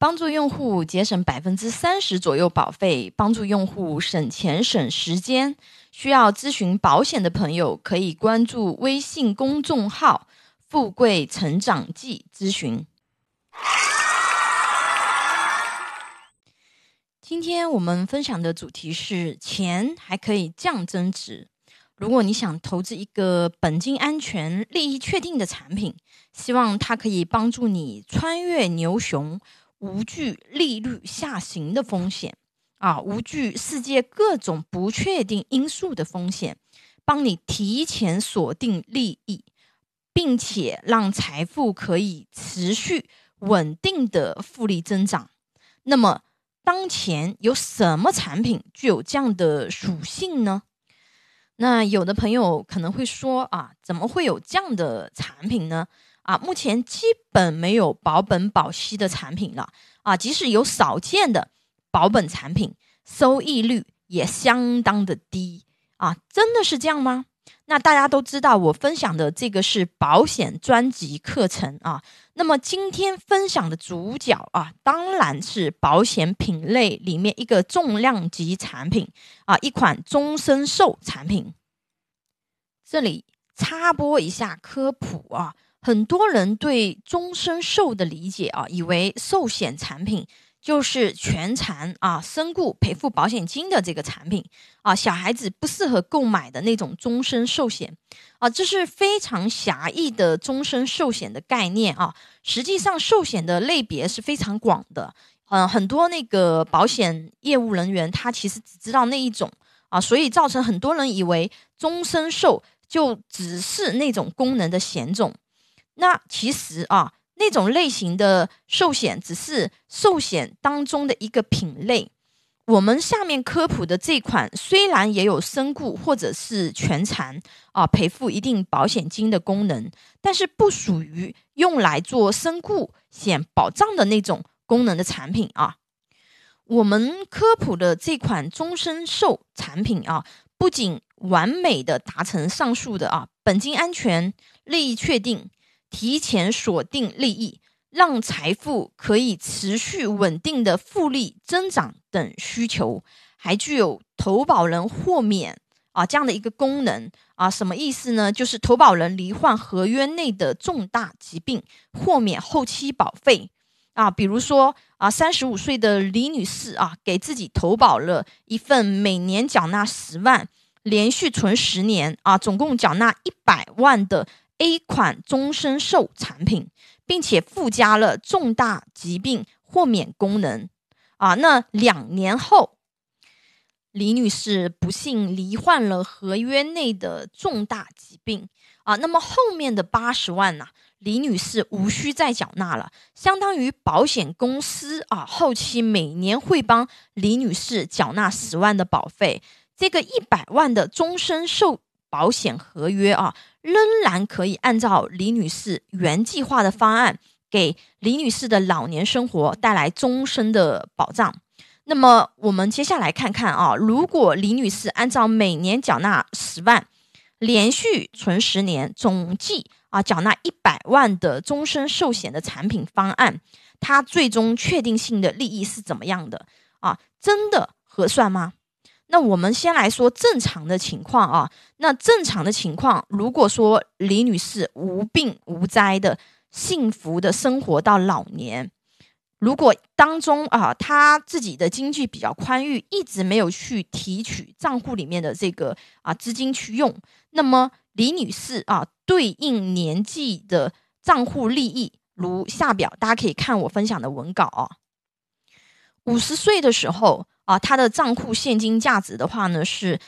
帮助用户节省百分之三十左右保费，帮助用户省钱省时间。需要咨询保险的朋友，可以关注微信公众号“富贵成长记”咨询。今天我们分享的主题是：钱还可以降增值。如果你想投资一个本金安全、利益确定的产品，希望它可以帮助你穿越牛熊。无惧利率下行的风险啊，无惧世界各种不确定因素的风险，帮你提前锁定利益，并且让财富可以持续稳定的复利增长。那么，当前有什么产品具有这样的属性呢？那有的朋友可能会说啊，怎么会有这样的产品呢？啊，目前基本没有保本保息的产品了啊，即使有少见的保本产品，收益率也相当的低啊，真的是这样吗？那大家都知道，我分享的这个是保险专辑课程啊，那么今天分享的主角啊，当然是保险品类里面一个重量级产品啊，一款终身寿产品。这里插播一下科普啊。很多人对终身寿的理解啊，以为寿险产品就是全残啊、身故赔付保险金的这个产品啊，小孩子不适合购买的那种终身寿险啊，这是非常狭义的终身寿险的概念啊。实际上，寿险的类别是非常广的，嗯，很多那个保险业务人员他其实只知道那一种啊，所以造成很多人以为终身寿就只是那种功能的险种。那其实啊，那种类型的寿险只是寿险当中的一个品类。我们下面科普的这款虽然也有身故或者是全残啊赔付一定保险金的功能，但是不属于用来做身故险保障的那种功能的产品啊。我们科普的这款终身寿产品啊，不仅完美的达成上述的啊本金安全、利益确定。提前锁定利益，让财富可以持续稳定的复利增长等需求，还具有投保人豁免啊这样的一个功能啊，什么意思呢？就是投保人罹患合约内的重大疾病，豁免后期保费啊。比如说啊，三十五岁的李女士啊，给自己投保了一份每年缴纳十万，连续存十年啊，总共缴纳一百万的。A 款终身寿产品，并且附加了重大疾病豁免功能啊。那两年后，李女士不幸罹患了合约内的重大疾病啊。那么后面的八十万呢，李女士无需再缴纳了，相当于保险公司啊后期每年会帮李女士缴纳十万的保费。这个一百万的终身寿保险合约啊。仍然可以按照李女士原计划的方案，给李女士的老年生活带来终身的保障。那么，我们接下来看看啊，如果李女士按照每年缴纳十万，连续存十年，总计啊缴纳一百万的终身寿险的产品方案，它最终确定性的利益是怎么样的啊？真的合算吗？那我们先来说正常的情况啊。那正常的情况，如果说李女士无病无灾的幸福的生活到老年，如果当中啊她自己的经济比较宽裕，一直没有去提取账户里面的这个啊资金去用，那么李女士啊对应年纪的账户利益如下表，大家可以看我分享的文稿啊。五十岁的时候。啊，他的账户现金价值的话呢，是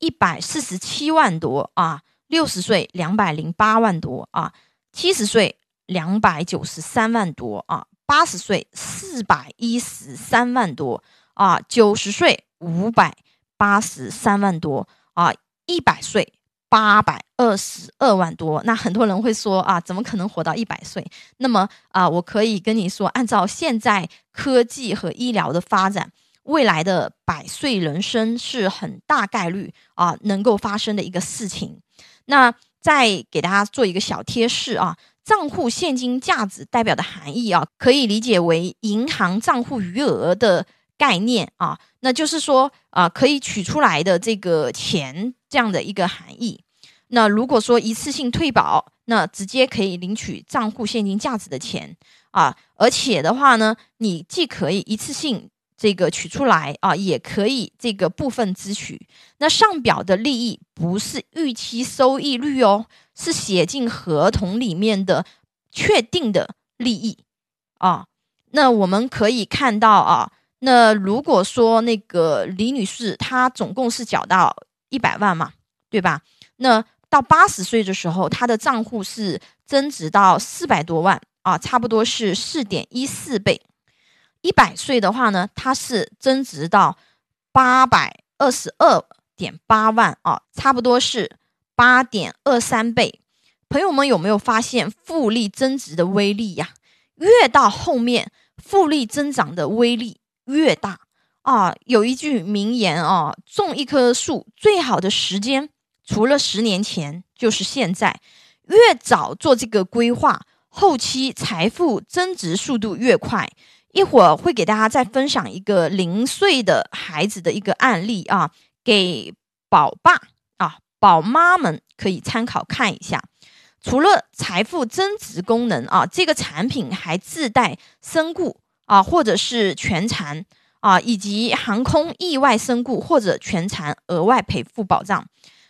一百四十七万多啊。六十岁两百零八万多啊，七十岁两百九十三万多啊，八十岁四百一十三万多啊，九十岁五百八十三万多啊，一百岁八百二十二万多。那很多人会说啊，怎么可能活到一百岁？那么啊，我可以跟你说，按照现在科技和医疗的发展。未来的百岁人生是很大概率啊能够发生的一个事情。那再给大家做一个小贴士啊，账户现金价值代表的含义啊，可以理解为银行账户余额的概念啊，那就是说啊，可以取出来的这个钱这样的一个含义。那如果说一次性退保，那直接可以领取账户现金价值的钱啊，而且的话呢，你既可以一次性这个取出来啊，也可以这个部分支取。那上表的利益不是预期收益率哦。是写进合同里面的确定的利益啊，那我们可以看到啊，那如果说那个李女士她总共是缴到一百万嘛，对吧？那到八十岁的时候，她的账户是增值到四百多万啊，差不多是四点一四倍。一百岁的话呢，它是增值到八百二十二点八万啊，差不多是。八点二三倍，朋友们有没有发现复利增值的威力呀？越到后面，复利增长的威力越大啊！有一句名言啊，种一棵树最好的时间，除了十年前，就是现在。越早做这个规划，后期财富增值速度越快。一会儿会给大家再分享一个零岁的孩子的一个案例啊，给宝爸啊。宝妈们可以参考看一下，除了财富增值功能啊，这个产品还自带身故啊，或者是全残啊，以及航空意外身故或者全残额外赔付保障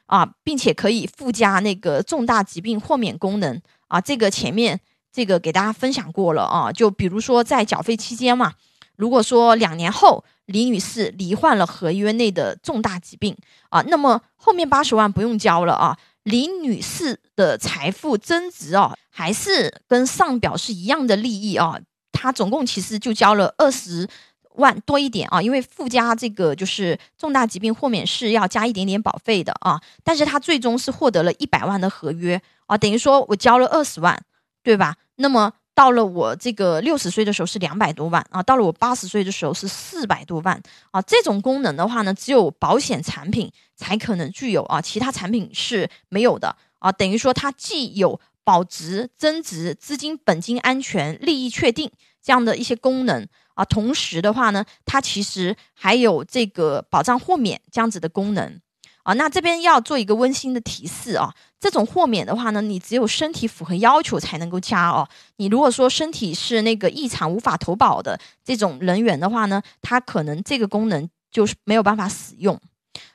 啊，并且可以附加那个重大疾病豁免功能啊。这个前面这个给大家分享过了啊，就比如说在缴费期间嘛，如果说两年后。李女士罹患了合约内的重大疾病啊，那么后面八十万不用交了啊。李女士的财富增值啊，还是跟上表是一样的利益啊。她总共其实就交了二十万多一点啊，因为附加这个就是重大疾病豁免是要加一点点保费的啊。但是她最终是获得了一百万的合约啊，等于说我交了二十万，对吧？那么。到了我这个六十岁的时候是两百多万啊，到了我八十岁的时候是四百多万啊。这种功能的话呢，只有保险产品才可能具有啊，其他产品是没有的啊。等于说它既有保值增值、资金本金安全、利益确定这样的一些功能啊，同时的话呢，它其实还有这个保障豁免这样子的功能。啊，那这边要做一个温馨的提示啊，这种豁免的话呢，你只有身体符合要求才能够加哦。你如果说身体是那个异常无法投保的这种人员的话呢，他可能这个功能就是没有办法使用。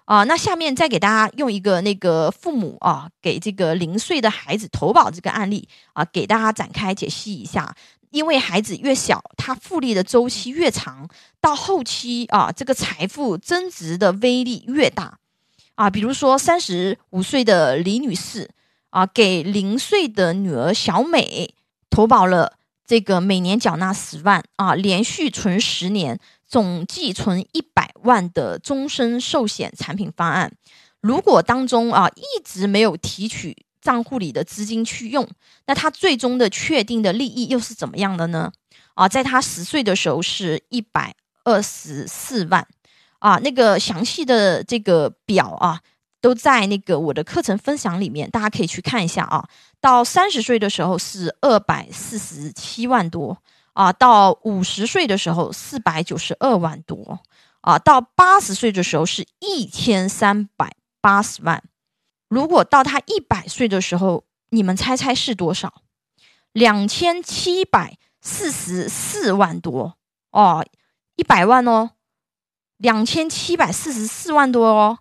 啊，那下面再给大家用一个那个父母啊给这个零岁的孩子投保这个案例啊，给大家展开解析一下。因为孩子越小，他复利的周期越长，到后期啊，这个财富增值的威力越大。啊，比如说三十五岁的李女士啊，给零岁的女儿小美投保了这个每年缴纳十万啊，连续存十年，总计存一百万的终身寿险产品方案。如果当中啊一直没有提取账户里的资金去用，那他最终的确定的利益又是怎么样的呢？啊，在他十岁的时候是一百二十四万。啊，那个详细的这个表啊，都在那个我的课程分享里面，大家可以去看一下啊。到三十岁的时候是二百四十七万多啊，到五十岁的时候四百九十二万多啊，到八十岁的时候是一千三百八十万。如果到他一百岁的时候，你们猜猜是多少？两千七百四十四万多哦，一百万哦。两千七百四十四万多哦，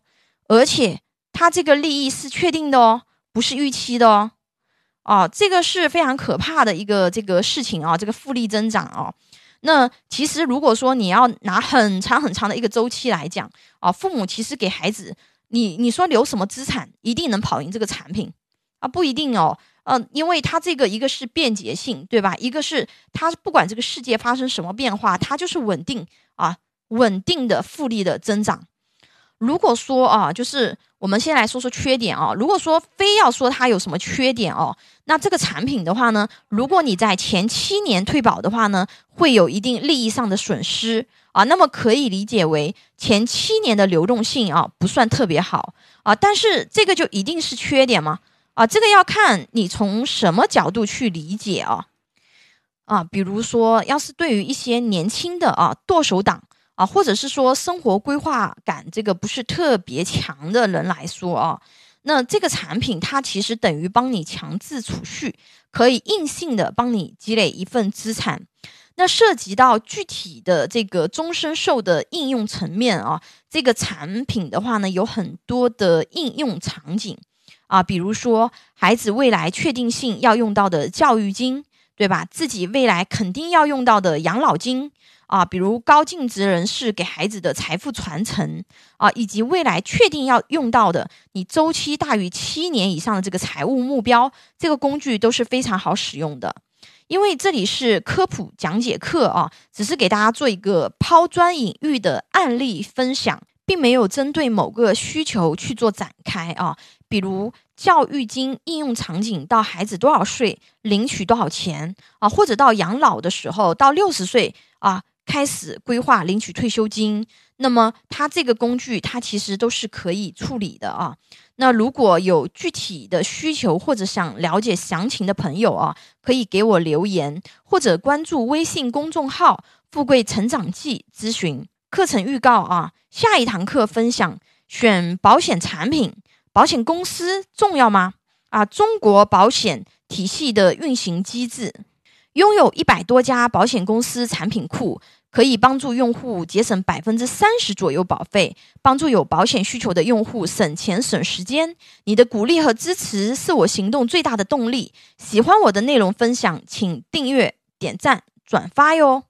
而且它这个利益是确定的哦，不是预期的哦，哦，这个是非常可怕的一个这个事情啊，这个复利增长哦。那其实如果说你要拿很长很长的一个周期来讲啊，父母其实给孩子，你你说留什么资产一定能跑赢这个产品啊？不一定哦，嗯，因为它这个一个是便捷性，对吧？一个是它不管这个世界发生什么变化，它就是稳定啊。稳定的复利的增长。如果说啊，就是我们先来说说缺点啊。如果说非要说它有什么缺点哦，那这个产品的话呢，如果你在前七年退保的话呢，会有一定利益上的损失啊。那么可以理解为前七年的流动性啊不算特别好啊。但是这个就一定是缺点吗？啊，这个要看你从什么角度去理解啊。啊，比如说，要是对于一些年轻的啊剁手党啊，或者是说生活规划感这个不是特别强的人来说啊，那这个产品它其实等于帮你强制储蓄，可以硬性的帮你积累一份资产。那涉及到具体的这个终身寿的应用层面啊，这个产品的话呢，有很多的应用场景啊，比如说孩子未来确定性要用到的教育金。对吧？自己未来肯定要用到的养老金啊，比如高净值人士给孩子的财富传承啊，以及未来确定要用到的你周期大于七年以上的这个财务目标，这个工具都是非常好使用的。因为这里是科普讲解课啊，只是给大家做一个抛砖引玉的案例分享，并没有针对某个需求去做展开啊，比如。教育金应用场景到孩子多少岁领取多少钱啊？或者到养老的时候到六十岁啊开始规划领取退休金，那么它这个工具它其实都是可以处理的啊。那如果有具体的需求或者想了解详情的朋友啊，可以给我留言或者关注微信公众号“富贵成长记”咨询课程预告啊。下一堂课分享选保险产品。保险公司重要吗？啊，中国保险体系的运行机制，拥有一百多家保险公司产品库，可以帮助用户节省百分之三十左右保费，帮助有保险需求的用户省钱省时间。你的鼓励和支持是我行动最大的动力。喜欢我的内容分享，请订阅、点赞、转发哟。